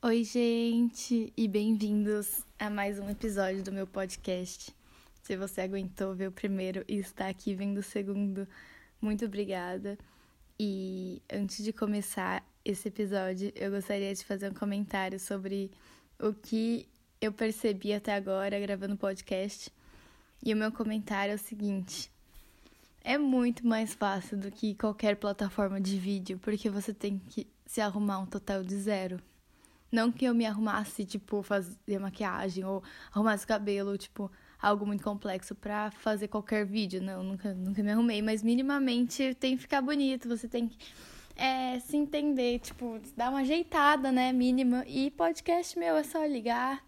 Oi, gente, e bem-vindos a mais um episódio do meu podcast. Se você aguentou ver o primeiro e está aqui vendo o segundo, muito obrigada. E antes de começar esse episódio, eu gostaria de fazer um comentário sobre o que eu percebi até agora gravando podcast. E o meu comentário é o seguinte: é muito mais fácil do que qualquer plataforma de vídeo, porque você tem que se arrumar um total de zero. Não que eu me arrumasse, tipo, fazer maquiagem ou arrumasse cabelo, tipo, algo muito complexo para fazer qualquer vídeo. Não, nunca, nunca me arrumei, mas minimamente tem que ficar bonito, você tem que é, se entender, tipo, dar uma ajeitada, né, mínima. E podcast meu é só ligar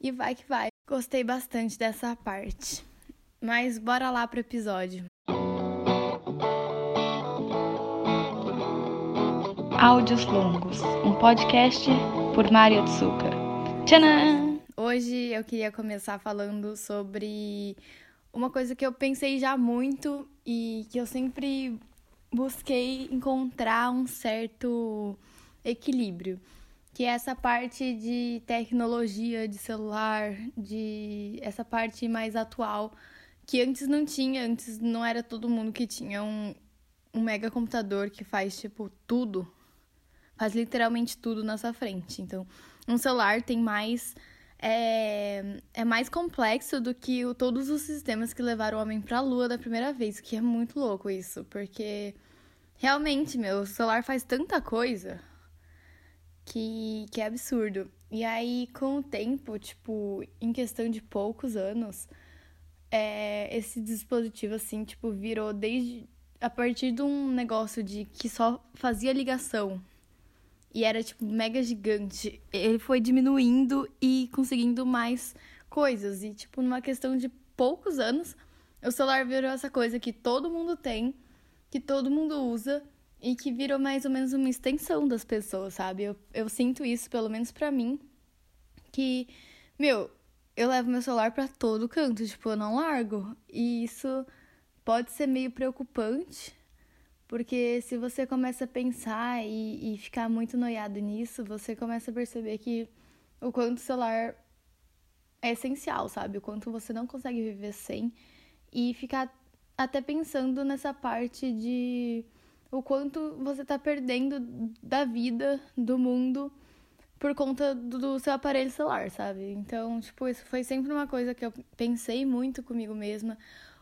e vai que vai. Gostei bastante dessa parte. Mas bora lá pro episódio. Áudios Longos, um podcast por Mario Tsuka. Tcharam! Hoje eu queria começar falando sobre uma coisa que eu pensei já muito e que eu sempre busquei encontrar um certo equilíbrio, que é essa parte de tecnologia, de celular, de essa parte mais atual que antes não tinha, antes não era todo mundo que tinha um, um mega computador que faz tipo tudo faz literalmente tudo na sua frente. Então, um celular tem mais. É, é mais complexo do que o, todos os sistemas que levaram o homem para a lua da primeira vez, que é muito louco isso, porque realmente, meu, o celular faz tanta coisa que, que é absurdo. E aí, com o tempo, tipo, em questão de poucos anos, é, esse dispositivo, assim, tipo, virou desde. A partir de um negócio de que só fazia ligação e era tipo mega gigante. Ele foi diminuindo e conseguindo mais coisas. E, tipo, numa questão de poucos anos, o celular virou essa coisa que todo mundo tem, que todo mundo usa e que virou mais ou menos uma extensão das pessoas, sabe? Eu, eu sinto isso, pelo menos para mim, que, meu, eu levo meu celular para todo canto, tipo, eu não largo. E isso pode ser meio preocupante, porque se você começa a pensar e, e ficar muito noiado nisso, você começa a perceber que o quanto o celular é essencial, sabe? O quanto você não consegue viver sem. E ficar até pensando nessa parte de o quanto você tá perdendo da vida, do mundo, por conta do seu aparelho celular, sabe? Então, tipo, isso foi sempre uma coisa que eu pensei muito comigo mesma,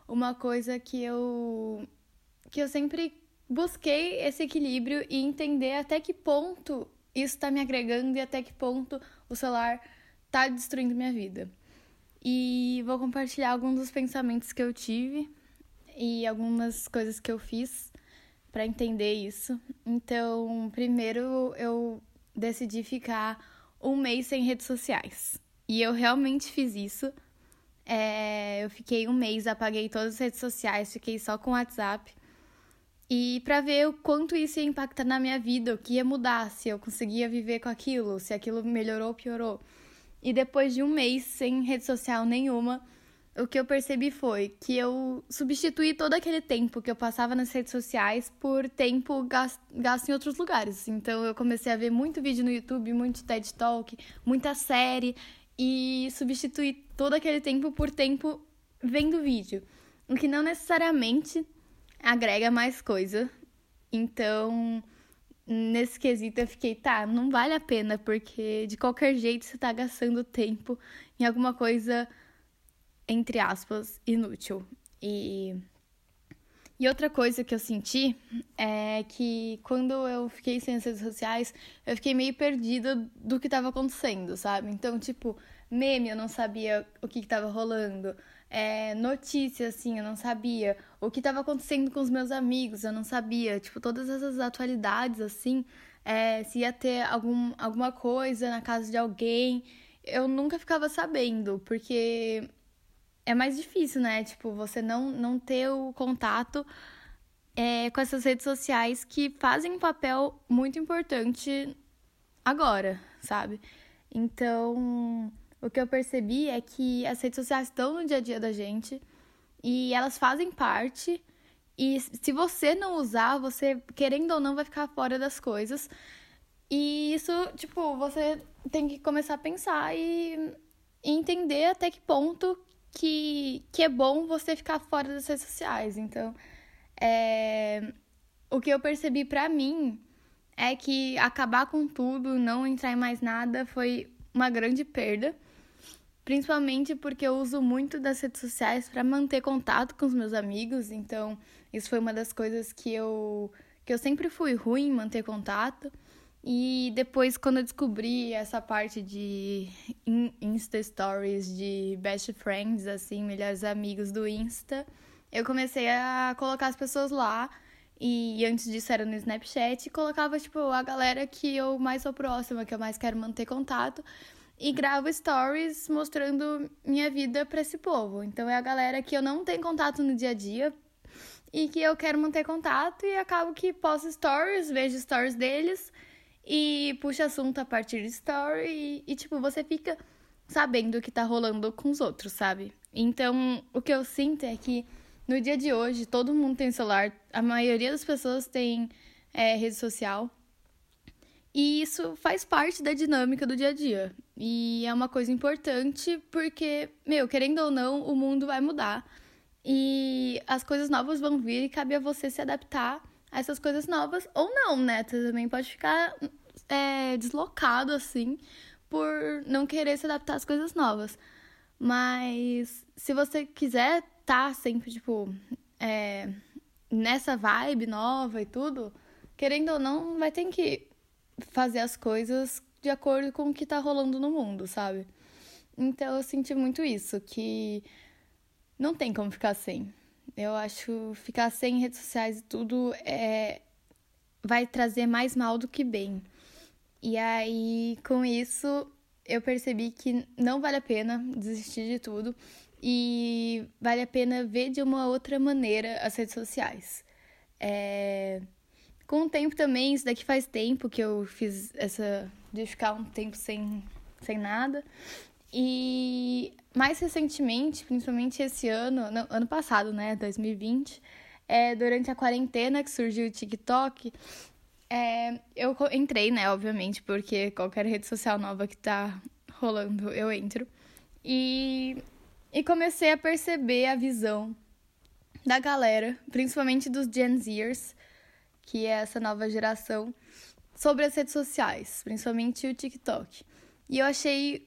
uma coisa que eu que eu sempre busquei esse equilíbrio e entender até que ponto isso está me agregando e até que ponto o celular está destruindo minha vida. E vou compartilhar alguns dos pensamentos que eu tive e algumas coisas que eu fiz para entender isso. Então, primeiro eu decidi ficar um mês sem redes sociais. E eu realmente fiz isso. É, eu fiquei um mês, apaguei todas as redes sociais, fiquei só com o WhatsApp. E para ver o quanto isso ia impactar na minha vida, o que ia mudar, se eu conseguia viver com aquilo, se aquilo melhorou ou piorou. E depois de um mês sem rede social nenhuma, o que eu percebi foi que eu substituí todo aquele tempo que eu passava nas redes sociais por tempo gasto, em outros lugares. Então eu comecei a ver muito vídeo no YouTube, muito TED Talk, muita série e substituí todo aquele tempo por tempo vendo vídeo. O que não necessariamente agrega mais coisa. Então, nesse quesito eu fiquei, tá, não vale a pena, porque de qualquer jeito você tá gastando tempo em alguma coisa, entre aspas, inútil. E, e outra coisa que eu senti é que quando eu fiquei sem as redes sociais, eu fiquei meio perdida do que estava acontecendo, sabe? Então, tipo, meme eu não sabia o que estava rolando é, notícia, assim, eu não sabia. O que estava acontecendo com os meus amigos, eu não sabia. Tipo, todas essas atualidades, assim, é, se ia ter algum, alguma coisa na casa de alguém, eu nunca ficava sabendo, porque é mais difícil, né? Tipo, você não, não ter o contato é, com essas redes sociais que fazem um papel muito importante agora, sabe? Então, o que eu percebi é que as redes sociais estão no dia a dia da gente e elas fazem parte. E se você não usar, você, querendo ou não, vai ficar fora das coisas. E isso, tipo, você tem que começar a pensar e, entender até que ponto que, que é bom você ficar fora das redes sociais. Então, é, o que eu percebi pra mim é que acabar com tudo, não entrar em mais nada, foi uma grande perda. Principalmente porque eu uso muito das redes sociais para manter contato com os meus amigos, então isso foi uma das coisas que eu que eu sempre fui ruim em manter contato. E depois, quando eu descobri essa parte de Insta Stories, de best friends, assim, melhores amigos do Insta, eu comecei a colocar as pessoas lá. E antes disso era no Snapchat, e colocava, tipo, a galera que eu mais sou próxima, que eu mais quero manter contato. E gravo stories mostrando minha vida para esse povo. Então é a galera que eu não tenho contato no dia a dia, e que eu quero manter contato e acabo que posto stories, vejo stories deles e puxa assunto a partir de story e, e, tipo, você fica sabendo o que tá rolando com os outros, sabe? Então, o que eu sinto é que no dia de hoje todo mundo tem celular, a maioria das pessoas tem é, rede social. E isso faz parte da dinâmica do dia a dia. E é uma coisa importante porque, meu, querendo ou não, o mundo vai mudar. E as coisas novas vão vir e cabe a você se adaptar a essas coisas novas. Ou não, né? Você também pode ficar é, deslocado assim por não querer se adaptar às coisas novas. Mas se você quiser estar tá sempre, tipo, é, nessa vibe nova e tudo, querendo ou não, vai ter que fazer as coisas de acordo com o que tá rolando no mundo, sabe? Então eu senti muito isso, que não tem como ficar sem. Eu acho ficar sem redes sociais e tudo é vai trazer mais mal do que bem. E aí, com isso, eu percebi que não vale a pena desistir de tudo e vale a pena ver de uma outra maneira as redes sociais. É... Com o tempo também, isso daqui faz tempo que eu fiz essa de ficar um tempo sem, sem nada. E mais recentemente, principalmente esse ano, não, ano passado, né, 2020, é, durante a quarentena que surgiu o TikTok, é, eu entrei, né, obviamente, porque qualquer rede social nova que tá rolando, eu entro. E, e comecei a perceber a visão da galera, principalmente dos Gen Zers, que é essa nova geração, sobre as redes sociais, principalmente o TikTok. E eu achei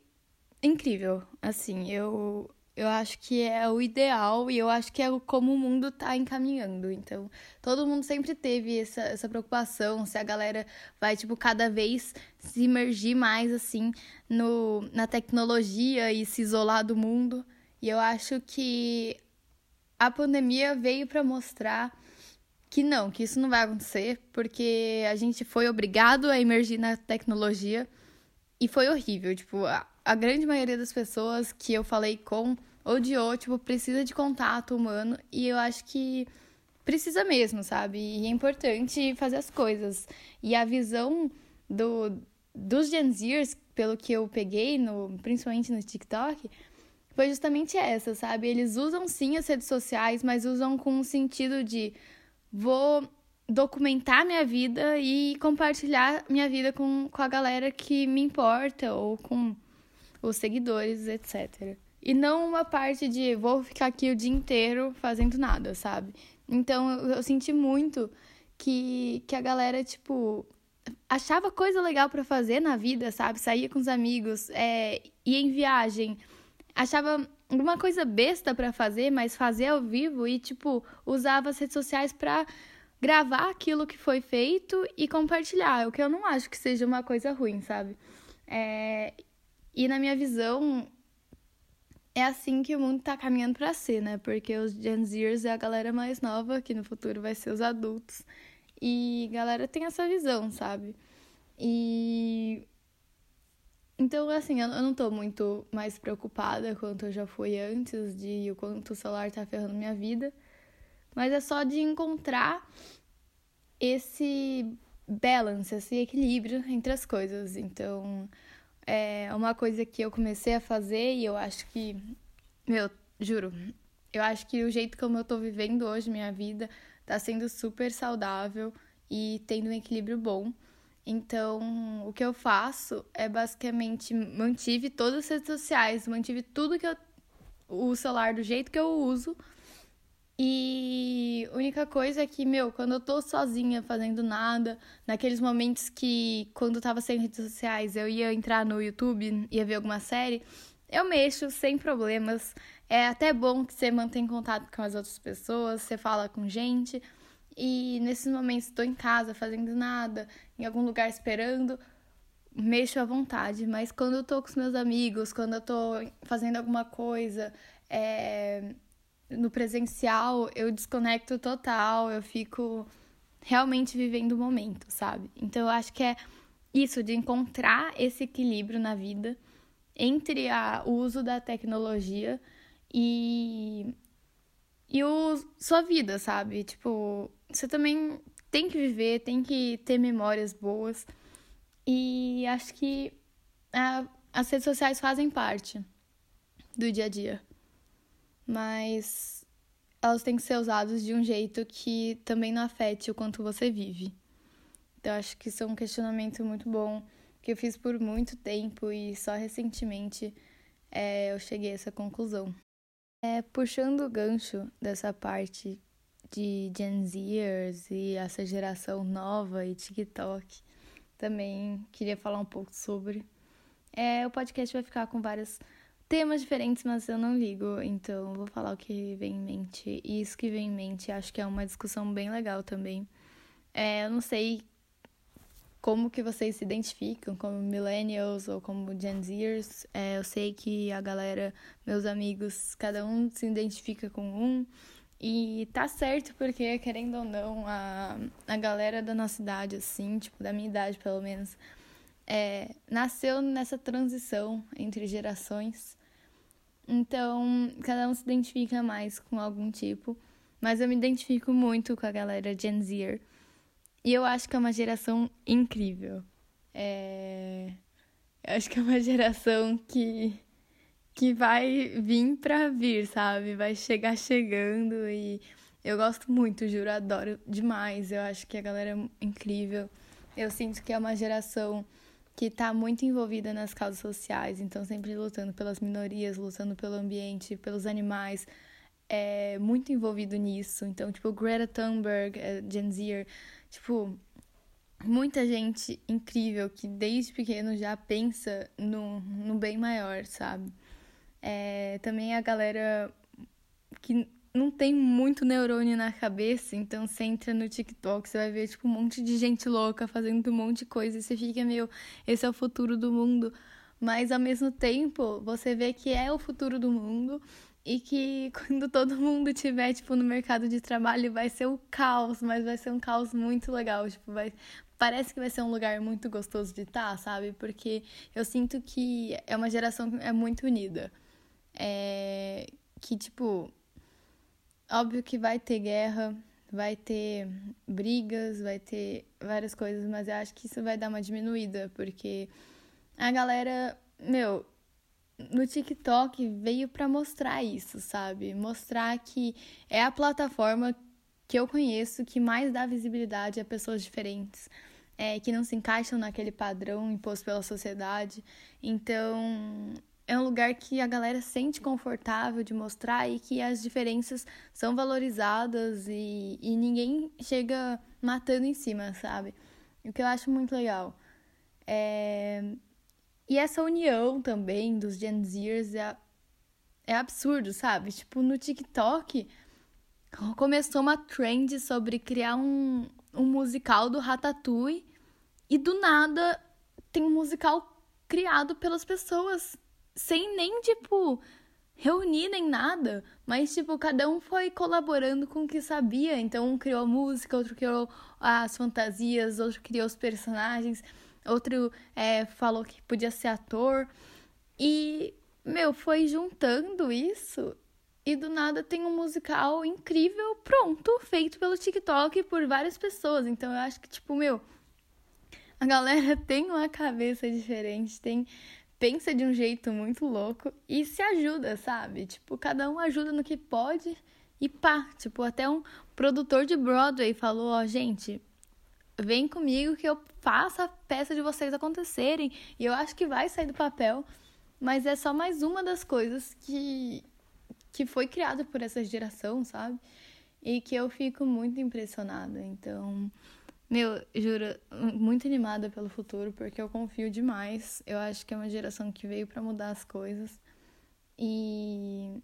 incrível. Assim, eu, eu acho que é o ideal e eu acho que é como o mundo está encaminhando. Então, todo mundo sempre teve essa, essa preocupação se a galera vai, tipo, cada vez se imergir mais, assim, no, na tecnologia e se isolar do mundo. E eu acho que a pandemia veio para mostrar que não, que isso não vai acontecer, porque a gente foi obrigado a emergir na tecnologia e foi horrível. Tipo, a, a grande maioria das pessoas que eu falei com odiou, tipo, precisa de contato humano e eu acho que precisa mesmo, sabe? E é importante fazer as coisas. E a visão do, dos Gen Zers, pelo que eu peguei, no, principalmente no TikTok, foi justamente essa, sabe? Eles usam sim as redes sociais, mas usam com o sentido de vou documentar minha vida e compartilhar minha vida com, com a galera que me importa ou com os seguidores, etc. E não uma parte de vou ficar aqui o dia inteiro fazendo nada, sabe? Então eu, eu senti muito que, que a galera, tipo, achava coisa legal para fazer na vida, sabe? Saía com os amigos, é, ia em viagem, achava uma coisa besta para fazer, mas fazer ao vivo e, tipo, usava as redes sociais pra gravar aquilo que foi feito e compartilhar, o que eu não acho que seja uma coisa ruim, sabe? É, e na minha visão, é assim que o mundo tá caminhando para ser, né? Porque os Gen Zers é a galera mais nova, que no futuro vai ser os adultos. E galera tem essa visão, sabe? E. Então, assim, eu não tô muito mais preocupada quanto eu já fui antes de o quanto o celular tá ferrando minha vida. Mas é só de encontrar esse balance, esse equilíbrio entre as coisas. Então, é uma coisa que eu comecei a fazer e eu acho que, meu, juro, eu acho que o jeito como eu tô vivendo hoje minha vida tá sendo super saudável e tendo um equilíbrio bom. Então, o que eu faço é basicamente mantive todas as redes sociais, mantive tudo que eu o celular do jeito que eu uso. E a única coisa é que, meu, quando eu tô sozinha fazendo nada, naqueles momentos que quando eu tava sem redes sociais, eu ia entrar no YouTube, ia ver alguma série, eu mexo sem problemas. É até bom que você mantém contato com as outras pessoas, você fala com gente. E nesses momentos estou em casa fazendo nada, em algum lugar esperando, mexo à vontade. Mas quando eu tô com os meus amigos, quando eu tô fazendo alguma coisa é, no presencial, eu desconecto total, eu fico realmente vivendo o momento, sabe? Então eu acho que é isso de encontrar esse equilíbrio na vida entre a, o uso da tecnologia e, e o, sua vida, sabe? Tipo, você também tem que viver, tem que ter memórias boas. E acho que a, as redes sociais fazem parte do dia a dia. Mas elas têm que ser usadas de um jeito que também não afete o quanto você vive. Então, acho que isso é um questionamento muito bom que eu fiz por muito tempo e só recentemente é, eu cheguei a essa conclusão. É, puxando o gancho dessa parte de Gen Zers e essa geração nova e TikTok, também queria falar um pouco sobre. É, o podcast vai ficar com vários temas diferentes, mas eu não ligo, então vou falar o que vem em mente. E isso que vem em mente acho que é uma discussão bem legal também. É, eu não sei como que vocês se identificam como millennials ou como Gen Zers. É, eu sei que a galera, meus amigos, cada um se identifica com um. E tá certo, porque, querendo ou não, a, a galera da nossa idade, assim, tipo, da minha idade pelo menos, é, nasceu nessa transição entre gerações. Então, cada um se identifica mais com algum tipo. Mas eu me identifico muito com a galera Gen Zer e eu acho que é uma geração incrível. É... Eu acho que é uma geração que, que vai vir pra vir, sabe? Vai chegar chegando e eu gosto muito, juro, adoro demais. Eu acho que a galera é incrível. Eu sinto que é uma geração que está muito envolvida nas causas sociais, então sempre lutando pelas minorias, lutando pelo ambiente, pelos animais, é muito envolvido nisso. Então, tipo, Greta Thunberg, é, Gen Zer, Tipo, muita gente incrível que desde pequeno já pensa no, no bem maior, sabe? É, também a galera que não tem muito neurônio na cabeça, então você entra no TikTok, você vai ver tipo um monte de gente louca fazendo um monte de coisa e você fica meio, esse é o futuro do mundo. Mas ao mesmo tempo, você vê que é o futuro do mundo e que quando todo mundo tiver, tipo, no mercado de trabalho, vai ser o caos, mas vai ser um caos muito legal, tipo, vai... Parece que vai ser um lugar muito gostoso de estar, sabe? Porque eu sinto que é uma geração que é muito unida. É... Que, tipo... Óbvio que vai ter guerra, vai ter brigas, vai ter várias coisas, mas eu acho que isso vai dar uma diminuída, porque a galera, meu, no TikTok veio para mostrar isso, sabe? Mostrar que é a plataforma que eu conheço que mais dá visibilidade a pessoas diferentes, é, que não se encaixam naquele padrão imposto pela sociedade. Então, é um lugar que a galera sente confortável de mostrar e que as diferenças são valorizadas e, e ninguém chega matando em cima, sabe? O que eu acho muito legal. É, e essa união também dos Gen Zers é, é absurdo, sabe? Tipo, no TikTok começou uma trend sobre criar um, um musical do Ratatouille e do nada tem um musical criado pelas pessoas sem nem, tipo, reunir nem nada, mas, tipo, cada um foi colaborando com o que sabia. Então, um criou a música, outro criou as fantasias, outro criou os personagens outro é, falou que podia ser ator. E, meu, foi juntando isso e do nada tem um musical incrível pronto, feito pelo TikTok por várias pessoas. Então eu acho que, tipo, meu, a galera tem uma cabeça diferente, tem pensa de um jeito muito louco e se ajuda, sabe? Tipo, cada um ajuda no que pode e pá, tipo, até um produtor de Broadway falou, ó, gente, vem comigo que eu faça a peça de vocês acontecerem. E eu acho que vai sair do papel, mas é só mais uma das coisas que, que foi criada por essa geração, sabe? E que eu fico muito impressionada. Então, meu, juro, muito animada pelo futuro, porque eu confio demais. Eu acho que é uma geração que veio para mudar as coisas. E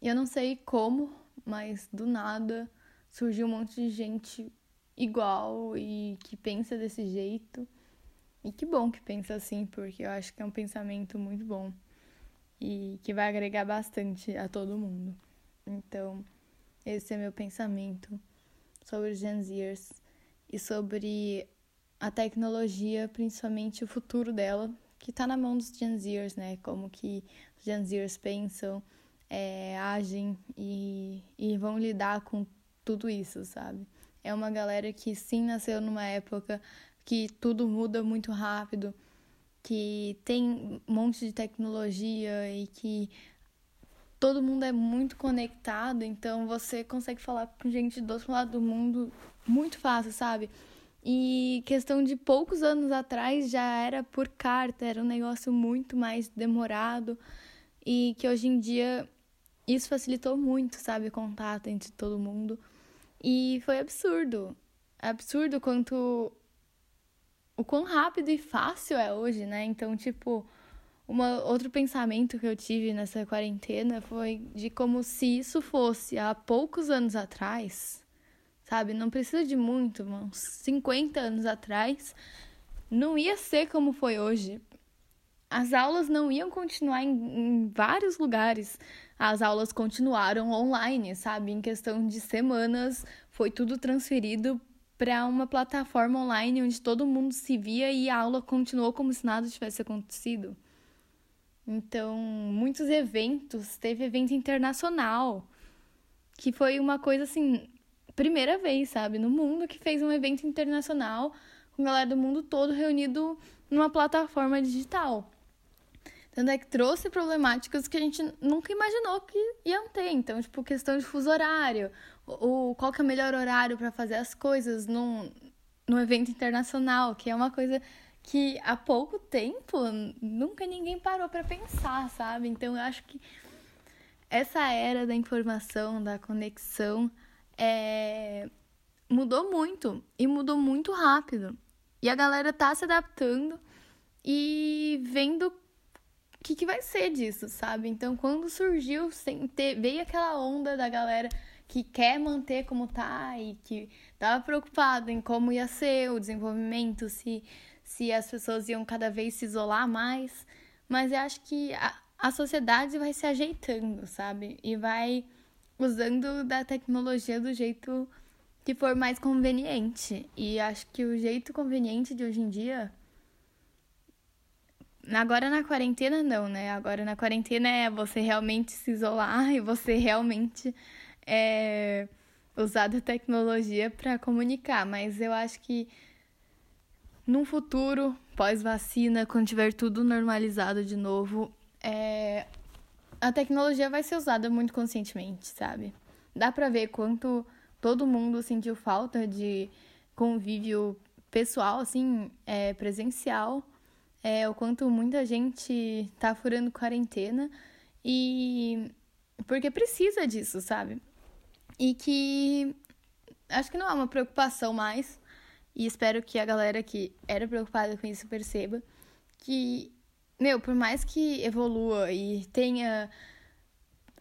eu não sei como, mas do nada surgiu um monte de gente igual e que pensa desse jeito. E que bom que pensa assim, porque eu acho que é um pensamento muito bom e que vai agregar bastante a todo mundo. Então, esse é meu pensamento sobre os Gen Zers e sobre a tecnologia, principalmente o futuro dela, que está na mão dos Gen Zers, né? Como que os Gen Zers pensam, é, agem e, e vão lidar com tudo isso, sabe? É uma galera que sim nasceu numa época que tudo muda muito rápido, que tem um monte de tecnologia e que todo mundo é muito conectado, então você consegue falar com gente do outro lado do mundo muito fácil, sabe? E questão de poucos anos atrás já era por carta, era um negócio muito mais demorado e que hoje em dia isso facilitou muito, sabe, o contato entre todo mundo. E foi absurdo. Absurdo quanto. O quão rápido e fácil é hoje, né? Então, tipo, uma, outro pensamento que eu tive nessa quarentena foi de como se isso fosse há poucos anos atrás, sabe? Não precisa de muito, uns 50 anos atrás, não ia ser como foi hoje. As aulas não iam continuar em, em vários lugares as aulas continuaram online, sabe? Em questão de semanas, foi tudo transferido para uma plataforma online onde todo mundo se via e a aula continuou como se nada tivesse acontecido. Então, muitos eventos, teve evento internacional, que foi uma coisa assim, primeira vez, sabe, no mundo que fez um evento internacional com galera do mundo todo reunido numa plataforma digital. Tanto é que trouxe problemáticas que a gente nunca imaginou que iam ter. Então, tipo, questão de fuso horário, qual que é o melhor horário para fazer as coisas num, num evento internacional, que é uma coisa que há pouco tempo nunca ninguém parou para pensar, sabe? Então, eu acho que essa era da informação, da conexão, é... mudou muito e mudou muito rápido. E a galera tá se adaptando e vendo que, que vai ser disso, sabe? Então, quando surgiu, veio aquela onda da galera que quer manter como tá e que tava preocupado em como ia ser o desenvolvimento, se, se as pessoas iam cada vez se isolar mais. Mas eu acho que a, a sociedade vai se ajeitando, sabe? E vai usando da tecnologia do jeito que for mais conveniente. E acho que o jeito conveniente de hoje em dia Agora na quarentena não, né? Agora na quarentena é você realmente se isolar e você realmente é, usar da tecnologia para comunicar. Mas eu acho que num futuro, pós-vacina, quando tiver tudo normalizado de novo, é, a tecnologia vai ser usada muito conscientemente, sabe? Dá pra ver quanto todo mundo sentiu falta de convívio pessoal, assim, é, presencial é, o quanto muita gente tá furando quarentena e porque precisa disso, sabe? E que acho que não é uma preocupação mais e espero que a galera que era preocupada com isso perceba que, meu, por mais que evolua e tenha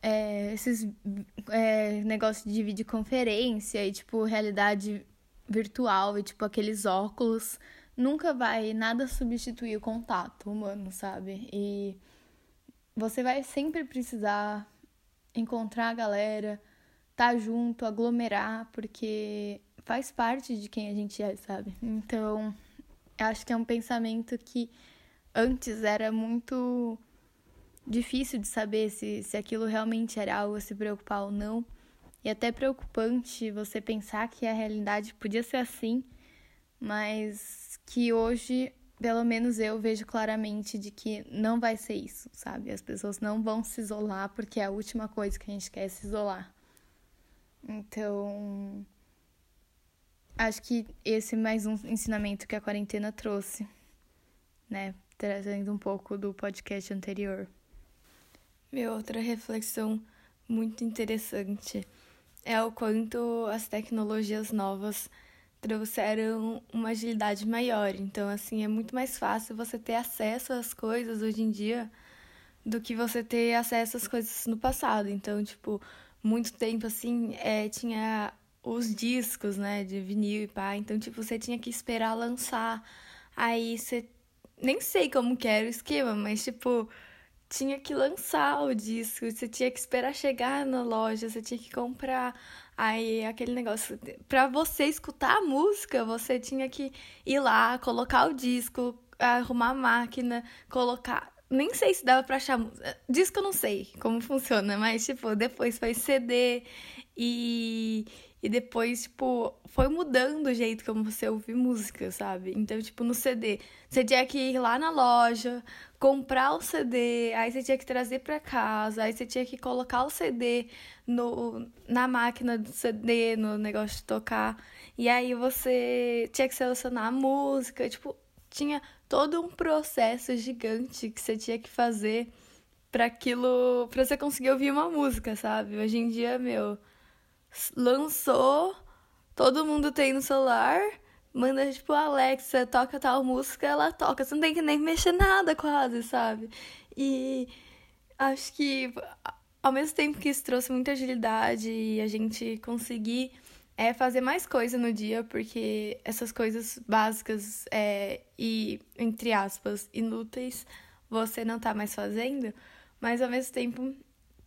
é, esses é, negócios de videoconferência e, tipo, realidade virtual e, tipo, aqueles óculos nunca vai nada substituir o contato humano, sabe? E você vai sempre precisar encontrar a galera, estar tá junto, aglomerar, porque faz parte de quem a gente é, sabe? Então, acho que é um pensamento que antes era muito difícil de saber se, se aquilo realmente era algo a se preocupar ou não. E até preocupante você pensar que a realidade podia ser assim, mas que hoje, pelo menos eu vejo claramente de que não vai ser isso, sabe? As pessoas não vão se isolar porque é a última coisa que a gente quer é se isolar. Então, acho que esse é mais um ensinamento que a quarentena trouxe, né? Trazendo um pouco do podcast anterior. Meu, outra reflexão muito interessante é o quanto as tecnologias novas trouxeram uma agilidade maior. Então, assim, é muito mais fácil você ter acesso às coisas hoje em dia do que você ter acesso às coisas no passado. Então, tipo, muito tempo, assim, é, tinha os discos, né, de vinil e pá. Então, tipo, você tinha que esperar lançar. Aí você. Nem sei como que era o esquema, mas, tipo, tinha que lançar o disco, você tinha que esperar chegar na loja, você tinha que comprar. Aí aquele negócio, para você escutar a música, você tinha que ir lá, colocar o disco, arrumar a máquina, colocar. Nem sei se dava pra achar. Disco eu não sei como funciona, mas, tipo, depois foi CD e e depois, tipo, foi mudando o jeito como você ouve música, sabe? Então, tipo, no CD, você tinha que ir lá na loja, comprar o CD, aí você tinha que trazer para casa, aí você tinha que colocar o CD no, na máquina do CD, no negócio de tocar. E aí você tinha que selecionar a música, tipo, tinha todo um processo gigante que você tinha que fazer para aquilo, para você conseguir ouvir uma música, sabe? Hoje em dia, meu, lançou, todo mundo tem no celular, manda tipo, Alexa, toca tal música, ela toca. Você não tem que nem mexer nada quase, sabe? E acho que ao mesmo tempo que isso trouxe muita agilidade e a gente conseguir é fazer mais coisa no dia, porque essas coisas básicas é, e, entre aspas, inúteis, você não tá mais fazendo, mas ao mesmo tempo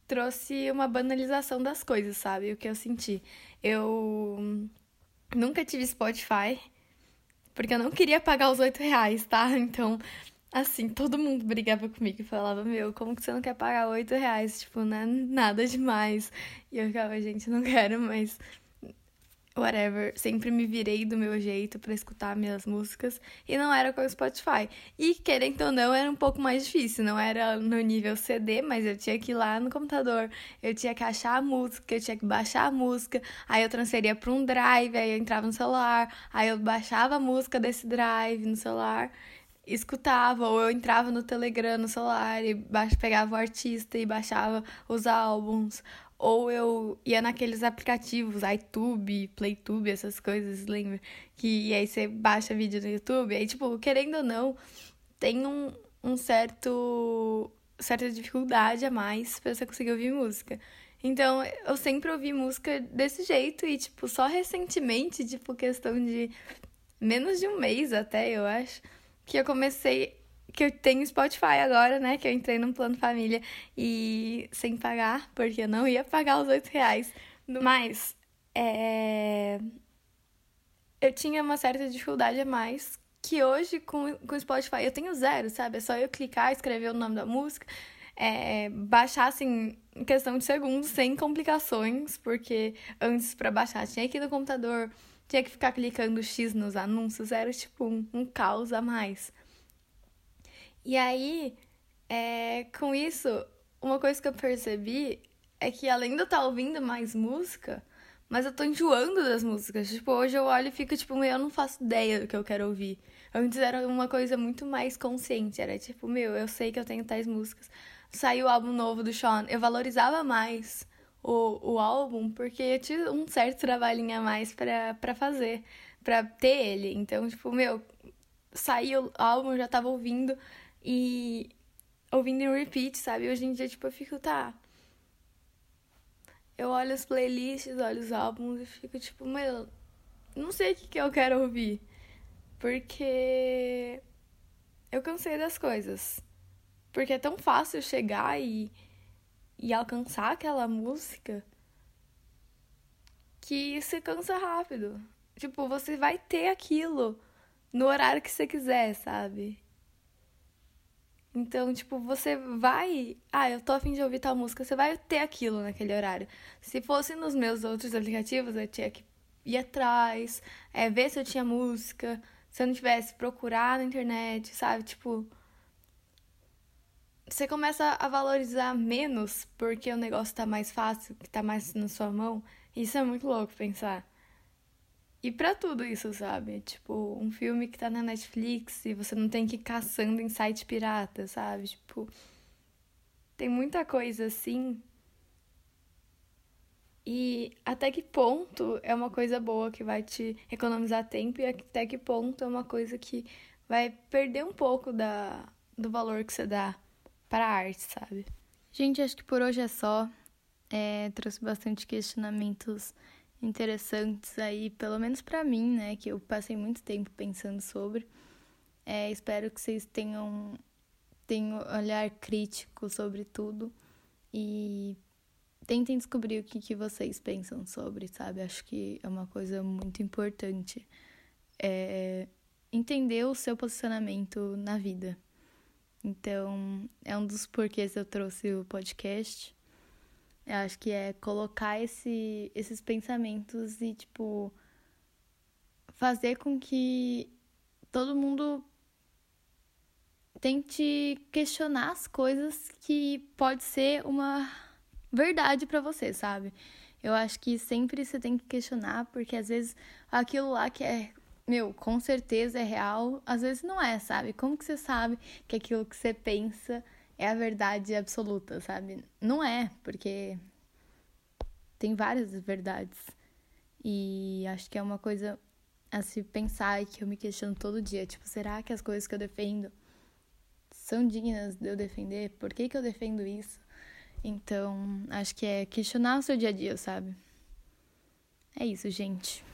trouxe uma banalização das coisas, sabe? O que eu senti. Eu nunca tive Spotify, porque eu não queria pagar os oito reais, tá? Então, assim, todo mundo brigava comigo e falava, meu, como que você não quer pagar oito reais? Tipo, não é nada demais. E eu ficava, gente, não quero, mas whatever, sempre me virei do meu jeito para escutar minhas músicas. E não era com o Spotify. E querendo ou não, era um pouco mais difícil, não era no nível CD, mas eu tinha que ir lá no computador, eu tinha que achar a música, eu tinha que baixar a música, aí eu transferia para um drive, aí eu entrava no celular, aí eu baixava a música desse drive no celular escutava, ou eu entrava no Telegram no celular e pegava o artista e baixava os álbuns, ou eu ia naqueles aplicativos, iTube, PlayTube, essas coisas, lembra? Que aí você baixa vídeo no YouTube, aí, tipo, querendo ou não, tem um, um certo certa dificuldade a mais para você conseguir ouvir música. Então, eu sempre ouvi música desse jeito e, tipo, só recentemente, tipo, questão de menos de um mês até, eu acho, que eu comecei que eu tenho Spotify agora, né? Que eu entrei num plano família e sem pagar, porque eu não ia pagar os oito reais. Mas é... eu tinha uma certa dificuldade a mais que hoje com o Spotify eu tenho zero, sabe? É só eu clicar, escrever o nome da música, é, baixar assim em questão de segundos, sem complicações, porque antes para baixar tinha que ir no computador, tinha que ficar clicando X nos anúncios, era tipo um, um caos a mais. E aí, é, com isso, uma coisa que eu percebi é que além de eu estar tá ouvindo mais música, mas eu tô enjoando das músicas. Tipo, hoje eu olho e fico, tipo, eu não faço ideia do que eu quero ouvir. Antes era uma coisa muito mais consciente. Era tipo, meu, eu sei que eu tenho tais músicas. Saiu o álbum novo do Sean. Eu valorizava mais o, o álbum porque eu tinha um certo trabalhinho a mais pra, pra fazer, pra ter ele. Então, tipo, meu, saiu o álbum, eu já tava ouvindo e ouvindo em repeat, sabe? Hoje em dia, tipo, eu fico, tá. Eu olho as playlists, olho os álbuns e fico, tipo, meu, não sei o que, que eu quero ouvir. Porque eu cansei das coisas. Porque é tão fácil chegar e, e alcançar aquela música que você cansa rápido. Tipo, você vai ter aquilo no horário que você quiser, sabe? Então, tipo, você vai. Ah, eu tô afim de ouvir tal música, você vai ter aquilo naquele horário. Se fosse nos meus outros aplicativos, eu tinha que ir atrás, é, ver se eu tinha música. Se eu não tivesse procurar na internet, sabe? Tipo. Você começa a valorizar menos porque o negócio tá mais fácil, que tá mais na sua mão. Isso é muito louco pensar. E para tudo isso, sabe? Tipo, um filme que tá na Netflix e você não tem que ir caçando em site pirata, sabe? Tipo, tem muita coisa assim. E até que ponto é uma coisa boa que vai te economizar tempo e até que ponto é uma coisa que vai perder um pouco da, do valor que você dá para a arte, sabe? Gente, acho que por hoje é só. É, trouxe bastante questionamentos interessantes aí, pelo menos para mim, né, que eu passei muito tempo pensando sobre. É, espero que vocês tenham, tenham olhar crítico sobre tudo e tentem descobrir o que, que vocês pensam sobre, sabe? Acho que é uma coisa muito importante. É entender o seu posicionamento na vida. Então, é um dos porquês eu trouxe o podcast. Eu acho que é colocar esse, esses pensamentos e, tipo, fazer com que todo mundo tente questionar as coisas que pode ser uma verdade para você, sabe? Eu acho que sempre você tem que questionar, porque às vezes aquilo lá que é, meu, com certeza é real, às vezes não é, sabe? Como que você sabe que aquilo que você pensa é a verdade absoluta, sabe? Não é, porque tem várias verdades. E acho que é uma coisa a se pensar e que eu me questiono todo dia. Tipo, será que as coisas que eu defendo são dignas de eu defender? Por que, que eu defendo isso? Então, acho que é questionar o seu dia a dia, sabe? É isso, gente.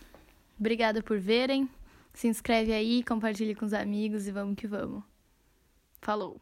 Obrigada por verem. Se inscreve aí, compartilhe com os amigos e vamos que vamos. Falou!